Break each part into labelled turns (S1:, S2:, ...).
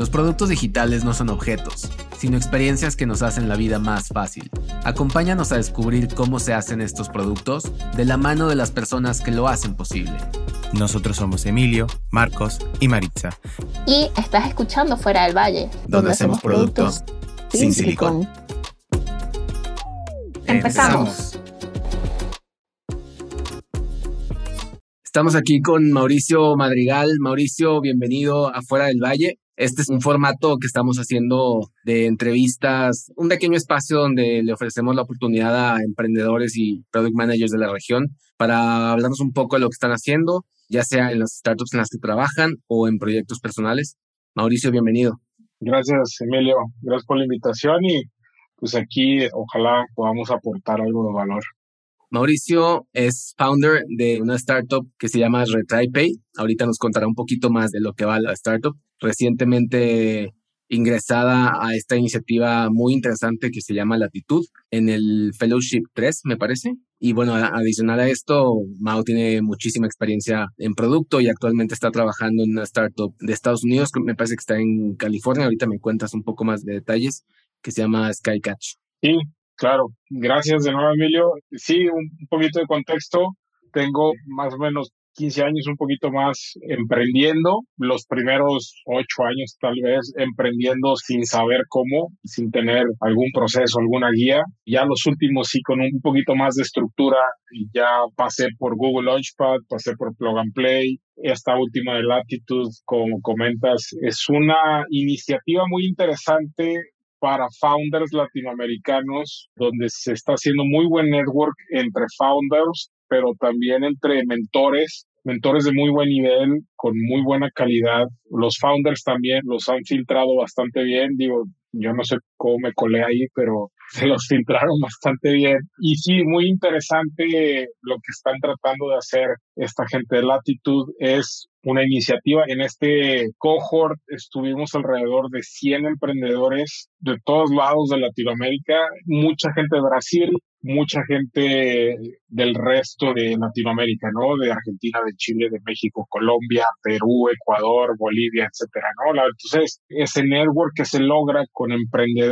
S1: Los productos digitales no son objetos, sino experiencias que nos hacen la vida más fácil. Acompáñanos a descubrir cómo se hacen estos productos de la mano de las personas que lo hacen posible.
S2: Nosotros somos Emilio, Marcos y Maritza.
S3: Y estás escuchando Fuera del Valle,
S1: donde, hacemos productos, sin silicón.
S3: Empezamos.
S1: Estamos aquí con Mauricio Madrigal. Mauricio, bienvenido a Fuera del Valle. Este es un formato que estamos haciendo de entrevistas, un pequeño espacio donde le ofrecemos la oportunidad a emprendedores y product managers de la región para hablarnos un poco de lo que están haciendo, ya sea en las startups en las que trabajan o en proyectos personales. Mauricio, bienvenido.
S4: Gracias, Emilio. Gracias por la invitación y pues aquí ojalá podamos aportar algo de valor.
S1: Mauricio es founder de una startup que se llama RetryPay. Ahorita nos contará un poquito más de lo que va la startup. Recientemente ingresada a esta iniciativa muy interesante que se llama Latitud en el Fellowship 3, me parece. Y bueno, adicional a esto, Mao tiene muchísima experiencia en producto y actualmente está trabajando en una startup de Estados Unidos, que me parece que está en California. Ahorita me cuentas un poco más de detalles, que se llama Skycatch.
S4: Sí, Claro, gracias de nuevo, Emilio. Sí, un poquito de contexto. Tengo más o menos 15 años, un poquito más emprendiendo. Los primeros 8 años tal vez emprendiendo sin saber cómo, sin tener algún proceso, alguna guía. Ya los últimos sí con un poquito más de estructura. Ya pasé por Google Launchpad, pasé por Plug and Play. Esta última de Latitude, como comentas, es una iniciativa muy interesante para founders latinoamericanos, donde se está haciendo muy buen network entre founders, pero también entre mentores, mentores de muy buen nivel, con muy buena calidad. Los founders también los han filtrado bastante bien. Digo, yo no sé cómo me colé ahí, pero se los filtraron bastante bien. Y sí, muy interesante lo que están tratando de hacer esta gente de Latitude. Es una iniciativa. En este cohort estuvimos alrededor de 100 emprendedores de todos lados de Latinoamérica, mucha gente de Brasil, mucha gente del resto de Latinoamérica, ¿no? De Argentina, de Chile, de México, Colombia, Perú, Ecuador, Bolivia, etcétera, ¿no? Entonces, ese network que se logra con emprendedores,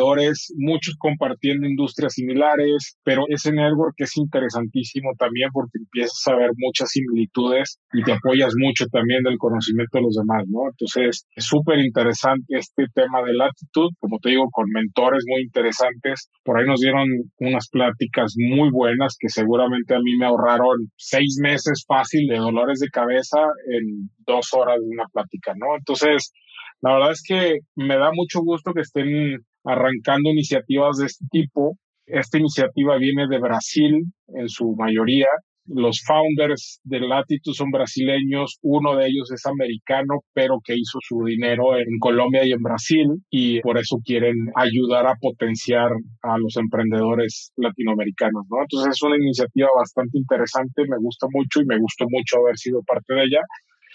S4: muchos compartiendo industrias similares, pero ese network es interesantísimo también porque empiezas a ver muchas similitudes y te apoyas mucho también del conocimiento de los demás, ¿no? Entonces, es súper interesante este tema de latitud, como te digo, con mentores muy interesantes. Por ahí nos dieron unas pláticas muy buenas que seguramente a mí me ahorraron seis meses fácil de dolores de cabeza en dos horas de una plática, ¿no? Entonces, la verdad es que me da mucho gusto que estén arrancando iniciativas de este tipo. Esta iniciativa viene de Brasil en su mayoría los founders de Latitude son brasileños, uno de ellos es americano, pero que hizo su dinero en Colombia y en Brasil y por eso quieren ayudar a potenciar a los emprendedores latinoamericanos, ¿no? Entonces es una iniciativa bastante interesante, me gusta mucho y me gustó mucho haber sido parte de ella.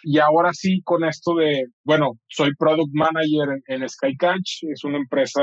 S4: Y ahora sí, con esto de, bueno, soy product manager en, en Skycatch, es una empresa,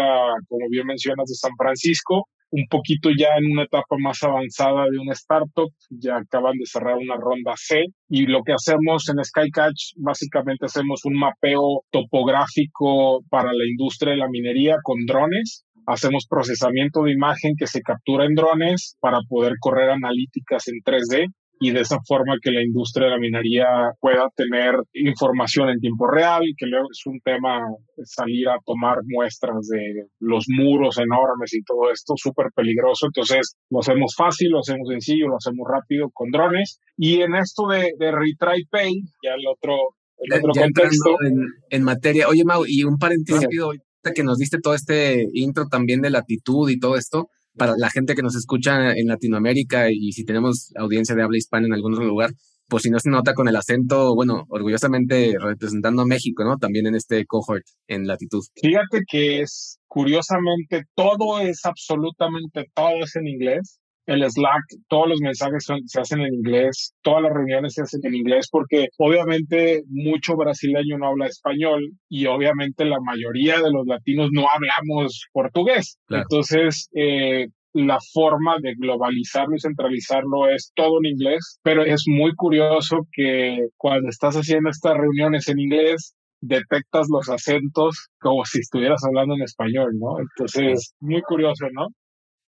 S4: como bien mencionas, de San Francisco un poquito ya en una etapa más avanzada de una startup, ya acaban de cerrar una ronda C y lo que hacemos en Skycatch, básicamente hacemos un mapeo topográfico para la industria de la minería con drones. Hacemos procesamiento de imagen que se captura en drones para poder correr analíticas en 3D y de esa forma que la industria de la minería pueda tener información en tiempo real, que luego es un tema salir a tomar muestras de los muros enormes y todo esto, súper peligroso. Entonces, lo hacemos fácil, lo hacemos sencillo, lo hacemos rápido con drones. Y en esto de, de Retry Pay, ya el otro, el otro contexto.
S1: En, en, materia, oye Mau, y un paréntesis rápido, que nos diste todo este intro también de latitud y todo esto para la gente que nos escucha en Latinoamérica y si tenemos audiencia de habla hispana en algún otro lugar, pues si no se nota con el acento, bueno, orgullosamente representando a México, ¿no? También en este cohort en latitud.
S4: Fíjate que es, curiosamente, todo es absolutamente todo es en inglés el Slack, todos los mensajes se hacen en inglés, todas las reuniones se hacen en inglés porque obviamente mucho brasileño no habla español y obviamente la mayoría de los latinos no hablamos portugués. Entonces, eh, la forma de globalizarlo y centralizarlo es todo en inglés, pero es muy curioso que cuando estás haciendo estas reuniones en inglés, detectas los acentos como si estuvieras hablando en español, ¿no? Entonces, muy curioso, ¿no?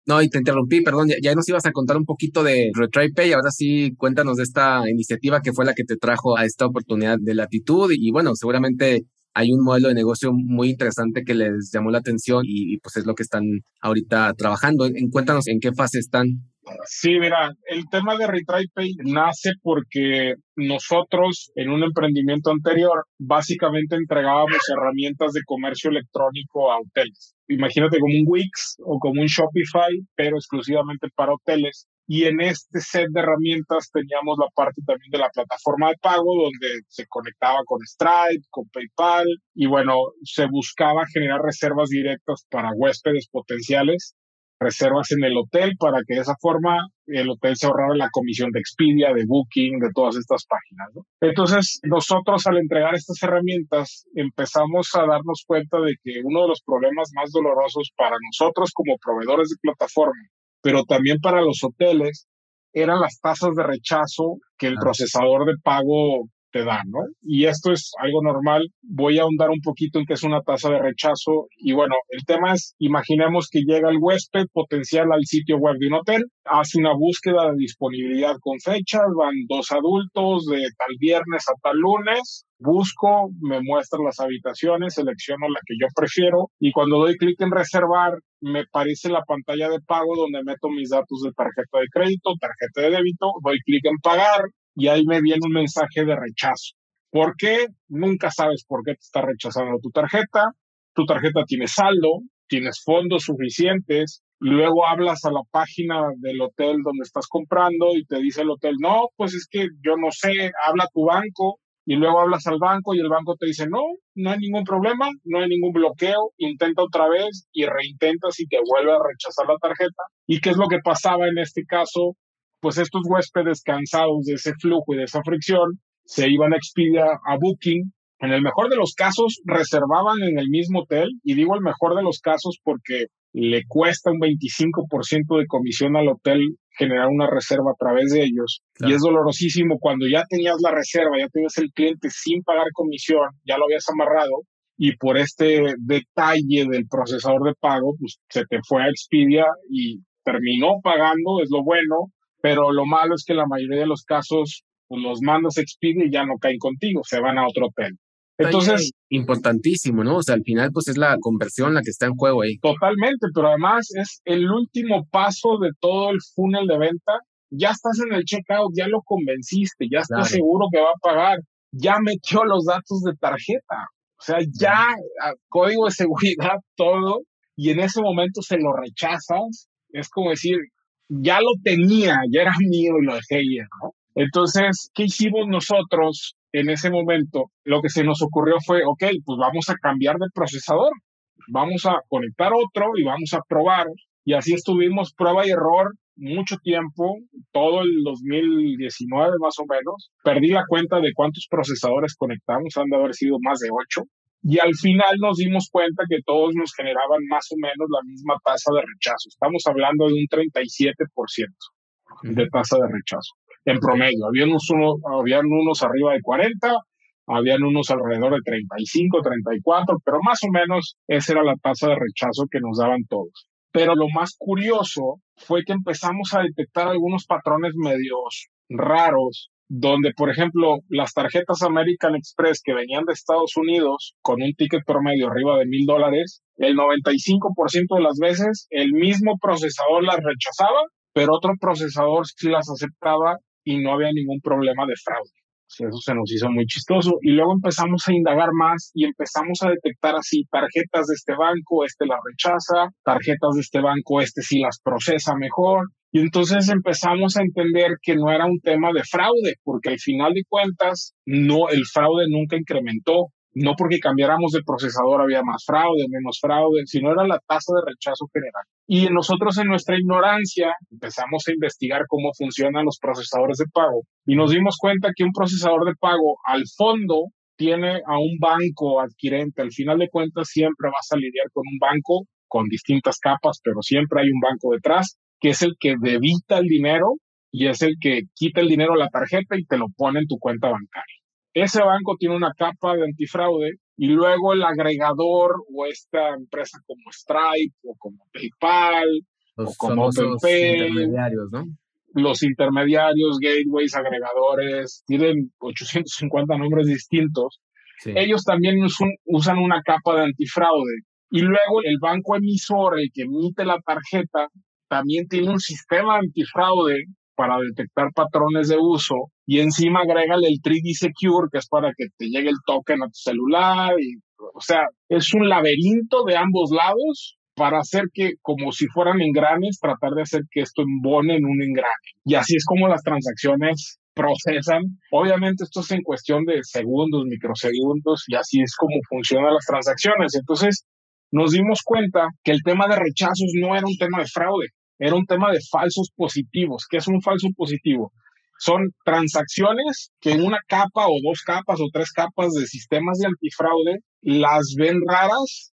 S1: No, y te interrumpí, perdón, ya, nos ibas a contar un poquito de RetryPay, ahora sí cuéntanos de esta iniciativa que fue la que te trajo a esta oportunidad de latitud y bueno, seguramente hay un modelo de negocio muy interesante que les llamó la atención y, pues es lo que están ahorita trabajando. En, cuéntanos en qué fase están.
S4: Sí, mira, el tema de RetryPay nace porque nosotros en un emprendimiento anterior básicamente entregábamos herramientas de comercio electrónico a hoteles. Imagínate como un Wix o como un Shopify, pero exclusivamente para hoteles. Y en este set de herramientas teníamos la parte también de la plataforma de pago donde se conectaba con Stripe, con PayPal y bueno, se buscaba generar reservas directas para huéspedes potenciales, reservas en el hotel para que de esa forma el hotel se ahorrara la comisión de Expedia, de Booking, de todas estas páginas. Entonces, nosotros al entregar estas herramientas empezamos a darnos cuenta de que uno de los problemas más dolorosos para nosotros como proveedores de plataforma pero también para los hoteles eran las tasas de rechazo que el procesador de pago te ¿no? Y esto es algo normal. Voy a ahondar un poquito en qué es una tasa de rechazo. Y bueno, el tema es, imaginemos que llega el huésped potencial al sitio web de un hotel, hace una búsqueda de disponibilidad con fechas, van dos adultos de tal viernes a tal lunes, busco, me muestra las habitaciones, selecciono la que yo prefiero y cuando doy clic en reservar, me aparece la pantalla de pago donde meto mis datos de tarjeta de crédito, tarjeta de débito, doy clic en pagar y ahí me viene un mensaje de rechazo. ¿Por qué? Nunca sabes por qué te está rechazando tu tarjeta. Tu tarjeta tiene saldo, tienes fondos suficientes, luego hablas a la página del hotel donde estás comprando y te dice el hotel, no, pues es que yo no sé, habla tu banco y luego hablas al banco y el banco te dice, no, no hay ningún problema, no hay ningún bloqueo, intenta otra vez y reintentas y te vuelve a rechazar la tarjeta. ¿Y qué es lo que pasaba en este caso? Pues estos huéspedes cansados de ese flujo y de esa fricción se iban a Expedia, a Booking. En el mejor de los casos, reservaban en el mismo hotel, y digo el mejor de los casos porque le cuesta un 25% de comisión al hotel generar una reserva a través de ellos. Y es dolorosísimo cuando ya tenías la reserva, ya tenías el cliente sin pagar comisión, ya lo habías amarrado y por este detalle del procesador de pago, pues se te fue a Expedia y terminó pagando, es lo bueno, pero lo malo es que la mayoría de los casos pues los mandas a Expedia y ya no caen contigo, se van a otro hotel.
S1: Entonces, importantísimo, ¿no? O sea, al final, pues es la conversión la que está en juego ahí.
S4: Totalmente, pero además es el último paso de todo el funnel de venta. Ya estás en el checkout, ya lo convenciste, ya estás seguro que va a pagar, ya metió los datos de tarjeta, o sea, ya código de seguridad, todo, y en ese momento se lo rechazas. Es como decir, ya lo tenía, ya era mío y lo dejé ir, ¿no? Entonces, ¿qué hicimos nosotros en ese momento? Lo que se nos ocurrió fue, ok, pues vamos a cambiar de procesador, vamos a conectar otro y vamos a probar. Y así estuvimos prueba y error mucho tiempo, todo el 2019 más o menos. Perdí la cuenta de cuántos procesadores conectamos, han de haber sido más de ocho. Y al final nos dimos cuenta que todos nos generaban más o menos la misma tasa de rechazo. Estamos hablando de un 37% de tasa de rechazo en promedio. Habían unos, habían unos arriba de 40, habían unos alrededor de 35, 34, pero más o menos esa era la tasa de rechazo que nos daban todos. Pero lo más curioso fue que empezamos a detectar algunos patrones medios raros, donde, por ejemplo, las tarjetas American Express que venían de Estados Unidos con un ticket promedio arriba de mil dólares, el 95% de las veces el mismo procesador las rechazaba, pero otro procesador sí las aceptaba y no había ningún problema de fraude. Eso se nos hizo muy chistoso. Y luego empezamos a indagar más y empezamos a detectar así tarjetas de este banco, este las rechaza, tarjetas de este banco, este sí las procesa mejor. Y entonces empezamos a entender que no era un tema de fraude, porque al final de cuentas, no, el fraude nunca incrementó no porque cambiáramos de procesador había más fraude, menos fraude, sino era la tasa de rechazo general. Y nosotros en nuestra ignorancia empezamos a investigar cómo funcionan los procesadores de pago y nos dimos cuenta que un procesador de pago al fondo tiene a un banco adquirente. Al final de cuentas siempre vas a lidiar con un banco con distintas capas, pero siempre hay un banco detrás que es el que debita el dinero y es el que quita el dinero a la tarjeta y te lo pone en tu cuenta bancaria. Ese banco tiene una capa de antifraude y luego el agregador o esta empresa como Stripe o como PayPal o como OpenPay,
S1: intermediarios, ¿no?
S4: los intermediarios, gateways, agregadores, tienen 850 nombres distintos. Ellos también usan una capa de antifraude. Y luego el banco emisor, el que emite la tarjeta, también tiene un sistema antifraude para detectar patrones de uso y encima agrega el 3D Secure, que es para que te llegue el token a tu celular. Y, o sea, es un laberinto de ambos lados para hacer que, como si fueran engranes, tratar de hacer que esto embone en un engrane. Y así es como las transacciones procesan. Obviamente esto es en cuestión de segundos, microsegundos, y así es como funcionan las transacciones. Entonces, nos dimos cuenta que el tema de rechazos no era un tema de fraude, era un tema de falsos positivos. ¿Qué es un falso positivo? Son transacciones que en una capa o dos capas o tres capas de sistemas de antifraude las ven raras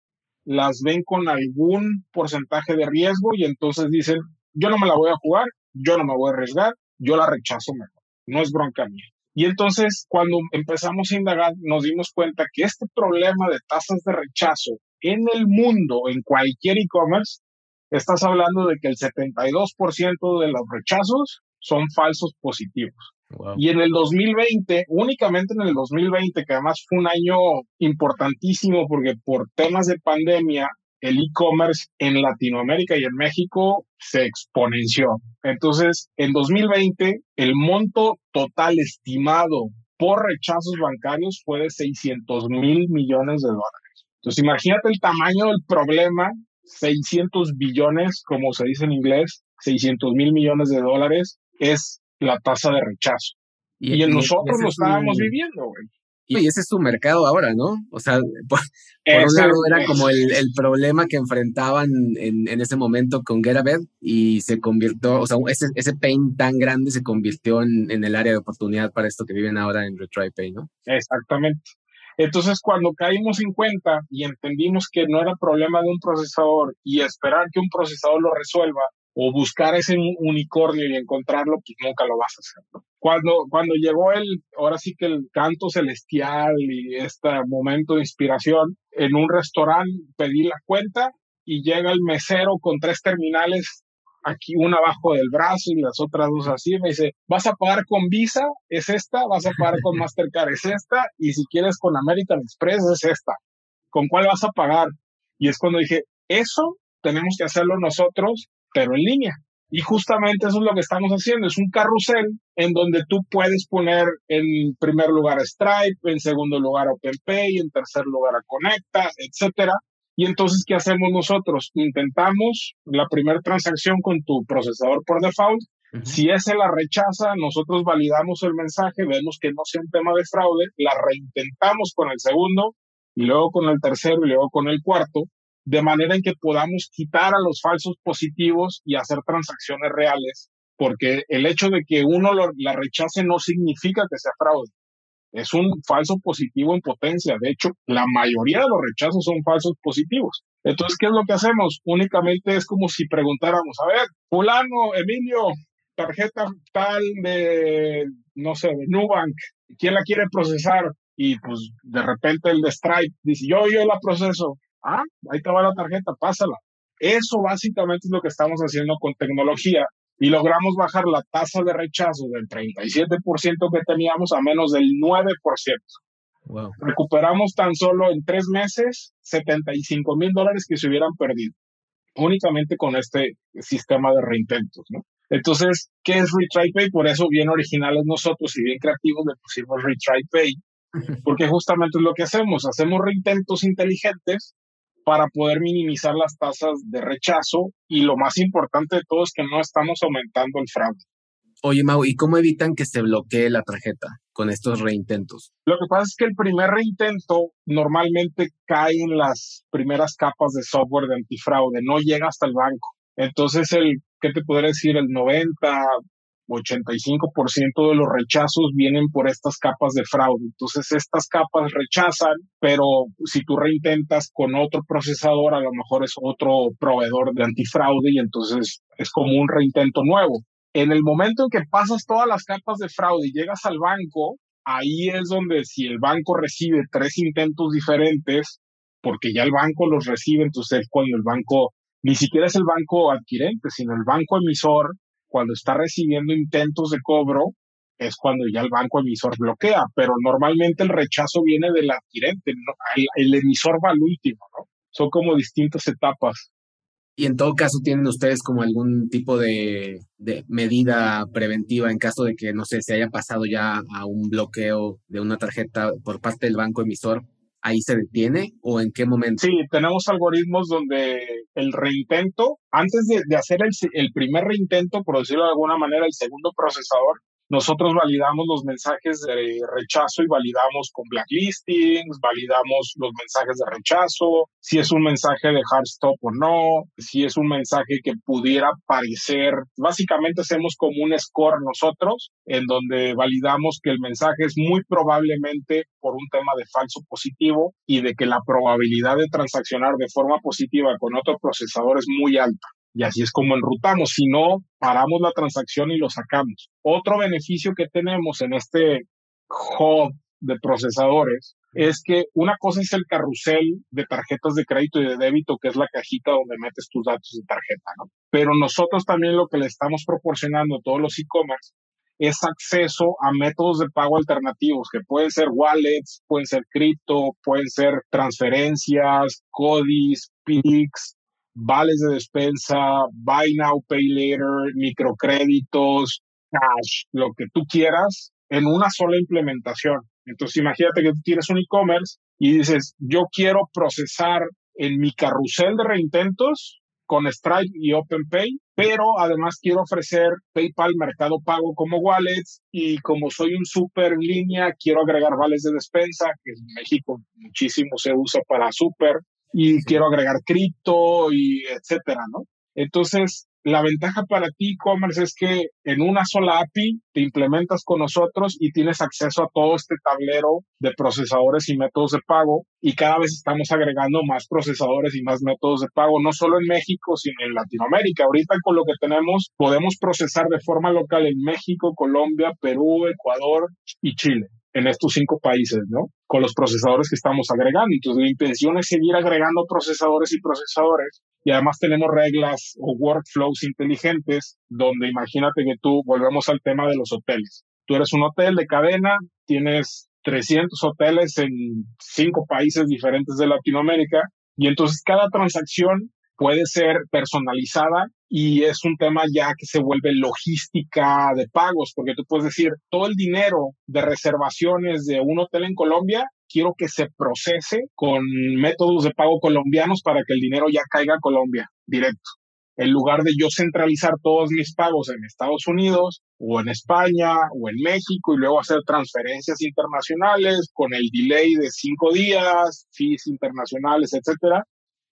S4: las ven con algún porcentaje de riesgo y entonces dicen, yo no me la voy a jugar, yo no me voy a arriesgar, yo la rechazo mejor, no es bronca mía. Y entonces cuando empezamos a indagar nos dimos cuenta que este problema de tasas de rechazo en el mundo, en cualquier e-commerce, estás hablando de que el 72% de los rechazos son falsos positivos. Y en el 2020, únicamente en el 2020, que además fue un año importantísimo porque por temas de pandemia, el e-commerce en Latinoamérica y en México se exponenció. Entonces, en 2020, el monto total estimado por rechazos bancarios fue de 600 mil millones de dólares. Entonces, imagínate el tamaño del problema, 600 billones, como se dice en inglés, 600 mil millones de dólares, es la tasa de rechazo. Y, en nosotros lo estábamos viviendo, güey.
S1: Y ese es su mercado ahora, ¿no? O sea, por, un lado era como el, el, problema que enfrentaban en, en ese momento con GetAbed y se convirtió, o sea, ese, ese pain tan grande se convirtió en, en el área de oportunidad para esto que viven ahora en RetryPay, ¿no?
S4: Exactamente. Entonces, cuando caímos en cuenta y entendimos que no era problema de un procesador y esperar que un procesador lo resuelva, o buscar ese unicornio y encontrarlo, pues nunca lo vas a hacer. Cuando, cuando llegó el, ahora sí que el canto celestial y este momento de inspiración, en un restaurante pedí la cuenta y llega el mesero con tres terminales aquí una abajo del brazo y las otras dos así, me dice, vas a pagar con Visa, es esta, vas a pagar con Mastercard, es esta, y si quieres con American Express, es esta. ¿Con cuál vas a pagar? Y es cuando dije, eso tenemos que hacerlo nosotros pero en línea. Y justamente eso es lo que estamos haciendo, es un carrusel en donde tú puedes poner en primer lugar a Stripe, en segundo lugar a OpenPay, en tercer lugar a Conecta, etcétera. Y entonces, ¿qué hacemos nosotros? Intentamos la primera transacción con tu procesador por default. Si ese la rechaza, nosotros validamos el mensaje, vemos que no sea un tema de fraude, la reintentamos con el segundo y luego con el tercero y luego con el cuarto de manera en que podamos quitar a los falsos positivos y hacer transacciones reales, porque el hecho de que uno la rechace no significa que sea fraude. Es un falso positivo en potencia. De hecho, la mayoría de los rechazos son falsos positivos. Entonces, ¿qué es lo que hacemos? Únicamente es como si preguntáramos, a ver, fulano, Emilio, tarjeta tal de, no sé, de Nubank, ¿quién la quiere procesar? Y pues de repente el de Stripe dice, yo, yo la proceso. Ah, ahí te va la tarjeta, pásala. Eso básicamente es lo que estamos haciendo con tecnología y logramos bajar la tasa de rechazo del 37% que teníamos a menos del 9%. Wow. Recuperamos tan solo en tres meses 75 mil dólares que se hubieran perdido, únicamente con este sistema de reintentos, ¿no? Entonces, ¿qué es Retry Pay? Por eso bien originales nosotros y bien creativos le pusimos Retry Pay, porque justamente es lo que hacemos, hacemos reintentos inteligentes para poder minimizar las tasas de rechazo y lo más importante de todo es que no estamos aumentando el fraude.
S1: Oye, Mau, ¿y cómo evitan que se bloquee la tarjeta con estos reintentos?
S4: Lo que pasa es que el primer reintento normalmente cae en las primeras capas de software de antifraude, no llega hasta el banco. Entonces, el, ¿qué te podría decir? El 90, 85% de los rechazos vienen por estas capas de fraude. Entonces, estas capas rechazan, pero si tú reintentas con otro procesador, a lo mejor es otro proveedor de antifraude y entonces es como un reintento nuevo. En el momento en que pasas todas las capas de fraude y llegas al banco, ahí es donde si el banco recibe tres intentos diferentes, porque ya el banco los recibe, entonces cuando el banco, ni siquiera es el banco adquirente, sino el banco emisor, cuando está recibiendo intentos de cobro, es cuando ya el banco emisor bloquea, pero normalmente el rechazo viene del adquirente, el, emisor va al último, ¿no? Son como distintas etapas.
S1: Y en todo caso, ¿tienen ustedes como algún tipo de, de, medida preventiva en caso de que, no sé, se haya pasado ya a un bloqueo de una tarjeta por parte del banco emisor? ¿Ahí se detiene o en qué momento?
S4: Sí, tenemos algoritmos donde el reintento, antes de, hacer el, el primer reintento, por decirlo de alguna manera, el segundo procesador nosotros validamos los mensajes de rechazo y validamos con blacklistings, validamos los mensajes de rechazo, si es un mensaje de hard stop o no, si es un mensaje que pudiera parecer, básicamente hacemos como un score nosotros en donde validamos que el mensaje es muy probablemente por un tema de falso positivo y de que la probabilidad de transaccionar de forma positiva con otro procesador es muy alta y así es como enrutamos. Si no, paramos la transacción y lo sacamos. Otro beneficio que tenemos en este hub de procesadores es que una cosa es el carrusel de tarjetas de crédito y de débito, que es la cajita donde metes tus datos de tarjeta, ¿no? Pero nosotros también lo que le estamos proporcionando a todos los e-commerce es acceso a métodos de pago alternativos, que pueden ser wallets, pueden ser cripto, pueden ser transferencias, CODIs, PIX, vales de despensa, buy now, pay later, microcréditos, cash, lo que tú quieras en una sola implementación. Entonces imagínate que tú tienes un e-commerce y dices, yo quiero procesar en mi carrusel de reintentos con Stripe y OpenPay, pero además quiero ofrecer PayPal Mercado Pago como wallets y como soy un super línea, quiero agregar vales de despensa, que en México muchísimo se usa para super, y quiero agregar cripto y etcétera, ¿no? Entonces, la ventaja para ti e-commerce es que en una sola API te implementas con nosotros y tienes acceso a todo este tablero de procesadores y métodos de pago y cada vez estamos agregando más procesadores y más métodos de pago, no solo en México, sino en Latinoamérica. Ahorita con lo que tenemos podemos procesar de forma local en México, Colombia, Perú, Ecuador y Chile en estos cinco países, ¿no? Con los procesadores que estamos agregando. Entonces, la intención es seguir agregando procesadores y procesadores. Y además tenemos reglas o workflows inteligentes donde imagínate que tú, volvemos al tema de los hoteles. Tú eres un hotel de cadena, tienes 300 hoteles en cinco países diferentes de Latinoamérica y entonces cada transacción puede ser personalizada y es un tema ya que se vuelve logística de pagos, porque tú puedes decir, todo el dinero de reservaciones de un hotel en Colombia, quiero que se procese con métodos de pago colombianos para que el dinero ya caiga a Colombia directo. En lugar de yo centralizar todos mis pagos en Estados Unidos o en España o en México y luego hacer transferencias internacionales con el delay de cinco días, fees internacionales, etcétera,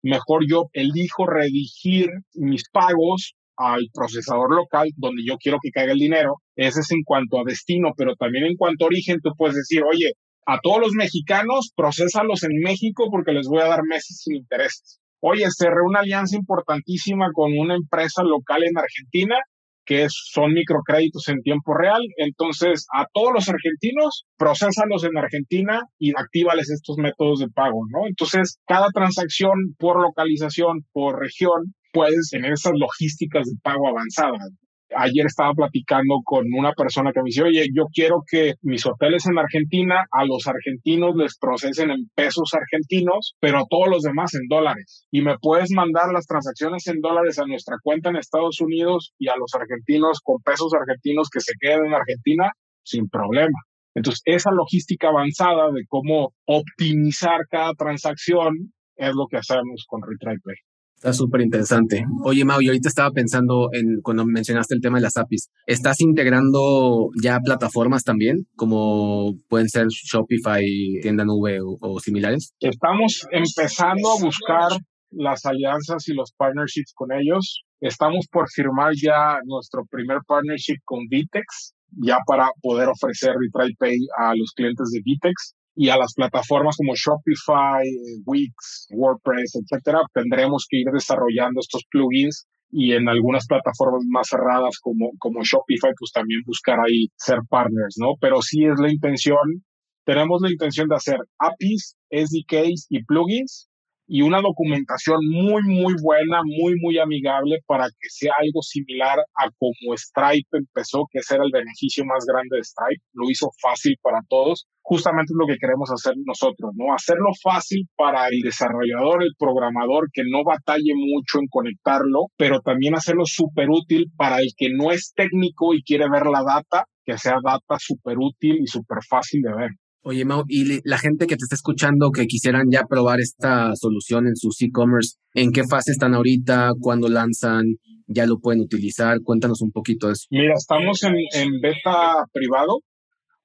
S4: mejor yo elijo redigir mis pagos al procesador local donde yo quiero que caiga el dinero. Ese es en cuanto a destino, pero también en cuanto a origen, tú puedes decir, oye, a todos los mexicanos, procesalos en México porque les voy a dar meses sin intereses. Oye, cerré una alianza importantísima con una empresa local en Argentina que son microcréditos en tiempo real. Entonces, a todos los argentinos, procesalos en Argentina y actívales estos métodos de pago, ¿no? Entonces, cada transacción por localización, por región, puedes tener esas logísticas de pago avanzadas ayer estaba platicando con una persona que me dice, oye, yo quiero que mis hoteles en Argentina a los argentinos les procesen en pesos argentinos, pero a todos los demás en dólares. Y me puedes mandar las transacciones en dólares a nuestra cuenta en Estados Unidos y a los argentinos con pesos argentinos que se queden en Argentina sin problema. Entonces, esa logística avanzada de cómo optimizar cada transacción es lo que hacemos con RetryPay.
S1: Está súper interesante. Oye, Mau, yo ahorita estaba pensando en cuando mencionaste el tema de las APIs. ¿Estás integrando ya plataformas también, como pueden ser Shopify, tienda nube o, similares?
S4: Estamos empezando a buscar las alianzas y los partnerships con ellos. Estamos por firmar ya nuestro primer partnership con Vitex, ya para poder ofrecer Retry Pay a los clientes de Vitex y a las plataformas como Shopify, Wix, WordPress, etcétera, tendremos que ir desarrollando estos plugins y en algunas plataformas más cerradas como, como Shopify, pues también buscar ahí ser partners, ¿no? Pero sí es la intención, tenemos la intención de hacer APIs, SDKs y plugins y una documentación muy, muy buena, muy, muy amigable para que sea algo similar a como Stripe empezó, que ese era el beneficio más grande de Stripe. Lo hizo fácil para todos. Justamente es lo que queremos hacer nosotros, ¿no? Hacerlo fácil para el desarrollador, el programador, que no batalle mucho en conectarlo, pero también hacerlo súper útil para el que no es técnico y quiere ver la data, que sea data súper útil y súper fácil de ver.
S1: Oye, Mau, y la gente que te está escuchando que quisieran ya probar esta solución en sus e-commerce, ¿en qué fase están ahorita? ¿Cuándo lanzan? ¿Ya lo pueden utilizar? Cuéntanos un poquito de eso.
S4: Mira, estamos en, en beta privado.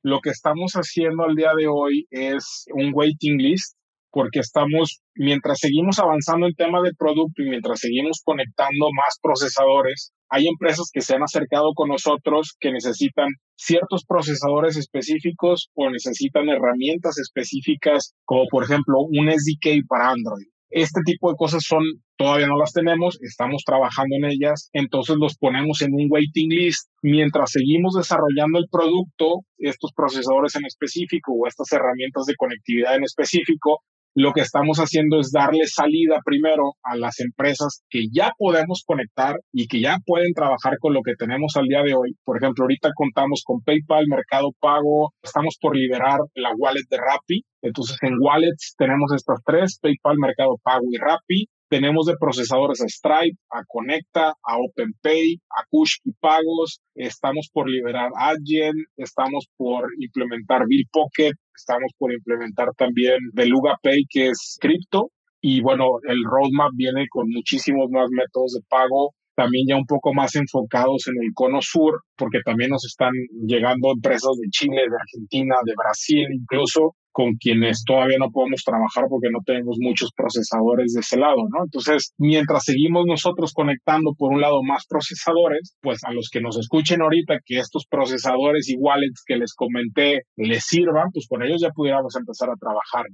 S4: Lo que estamos haciendo al día de hoy es un waiting list porque estamos, mientras seguimos avanzando en tema de producto y mientras seguimos conectando más procesadores, hay empresas que se han acercado con nosotros que necesitan ciertos procesadores específicos o necesitan herramientas específicas, como por ejemplo un SDK para Android. Este tipo de cosas son, todavía no las tenemos, estamos trabajando en ellas, entonces los ponemos en un waiting list. Mientras seguimos desarrollando el producto, estos procesadores en específico o estas herramientas de conectividad en específico, lo que estamos haciendo es darle salida primero a las empresas que ya podemos conectar y que ya pueden trabajar con lo que tenemos al día de hoy. Por ejemplo, ahorita contamos con PayPal, Mercado Pago, estamos por liberar la wallet de Rappi. Entonces, en wallets tenemos estas tres, PayPal, Mercado Pago y Rappi. Tenemos de procesadores a Stripe, a Conecta, a OpenPay, a Kushki Pagos. Estamos por liberar Adyen, estamos por implementar Bill Pocket, estamos por implementar también Beluga Pay, que es cripto. Y bueno, el roadmap viene con muchísimos más métodos de pago, también ya un poco más enfocados en el cono sur, porque también nos están llegando empresas de Chile, de Argentina, de Brasil, incluso con quienes todavía no podemos trabajar porque no tenemos muchos procesadores de ese lado, ¿no? Entonces, mientras seguimos nosotros conectando por un lado más procesadores, pues a los que nos escuchen ahorita que estos procesadores y wallets que les comenté les sirvan, pues con ellos ya pudiéramos empezar a trabajar.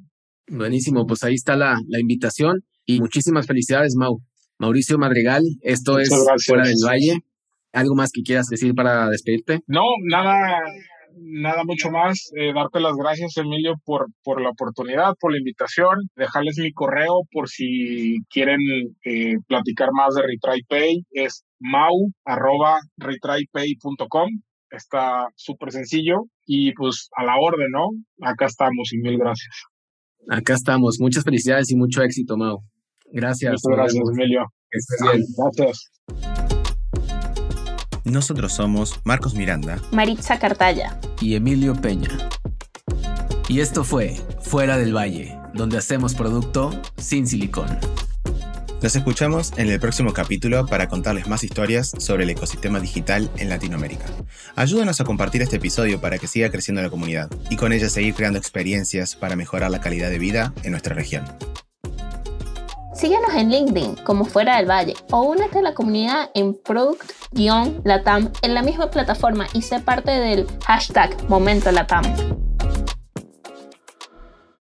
S1: Buenísimo, pues ahí está la, la invitación y muchísimas felicidades, Mau. Mauricio Madrigal, esto es Fuera del Valle. ¿Algo más que quieras decir para despedirte?
S4: No, nada, nada mucho más. Eh, darte las gracias, Emilio, por, por la oportunidad, por la invitación. Dejarles mi correo por si quieren eh, platicar más de RetryPay. Es mau arroba retrypay.com. Está súper sencillo y pues a la orden, ¿no? Acá estamos y mil gracias.
S1: Acá estamos. Muchas felicidades y mucho éxito, Mau. Gracias.
S4: Muchas gracias, Emilio.
S1: Que estés bien.
S4: Gracias.
S2: Nosotros somos Marcos Miranda,
S3: Maritza Cartaya
S1: y Emilio Peña. Y esto fue Fuera del Valle, donde hacemos producto sin silicón.
S2: Nos escuchamos en el próximo capítulo para contarles más historias sobre el ecosistema digital en Latinoamérica. Ayúdanos a compartir este episodio para que siga creciendo la comunidad y con ella seguir creando experiencias para mejorar la calidad de vida en nuestra región.
S3: Síguenos en LinkedIn como Fuera del Valle o únete a la comunidad en Product-Latam en la misma plataforma y sé parte del hashtag Momento Latam.